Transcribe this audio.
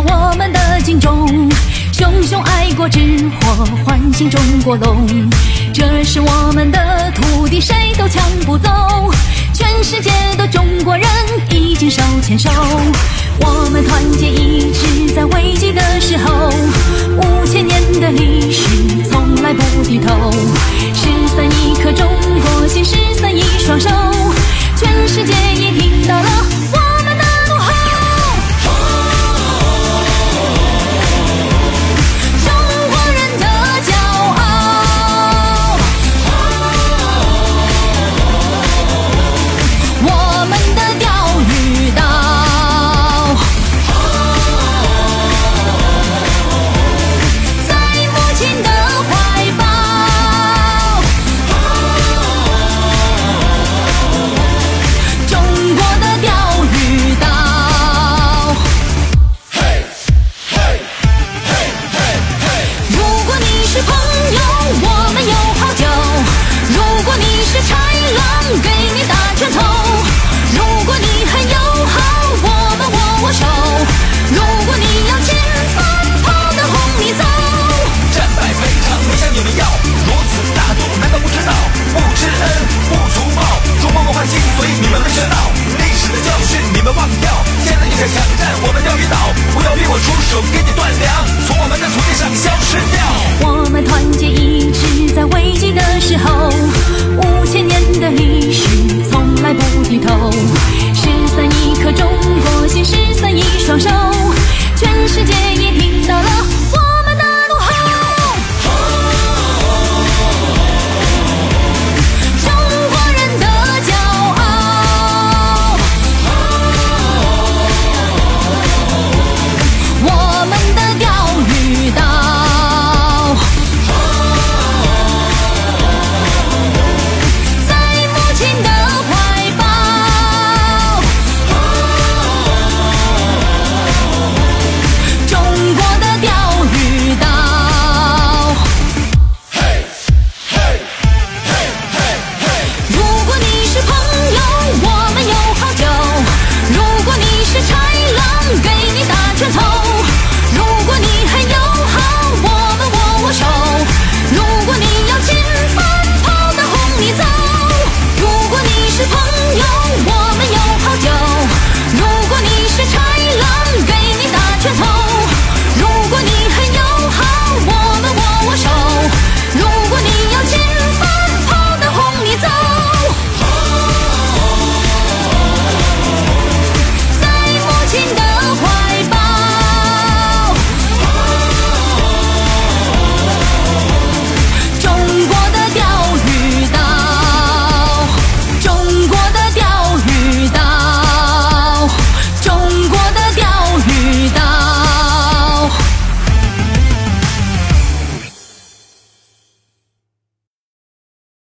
我们的警钟，熊熊爱国之火唤醒中国龙。这是我们的土地，谁都抢不走。全世界的中国人已经手牵手，我们团结。手给你断粮，从我们的土地上消失掉。我们团结一致，在危机的时候，五千年的历史从来不低头。十三亿颗中国心，十三亿双手，全世界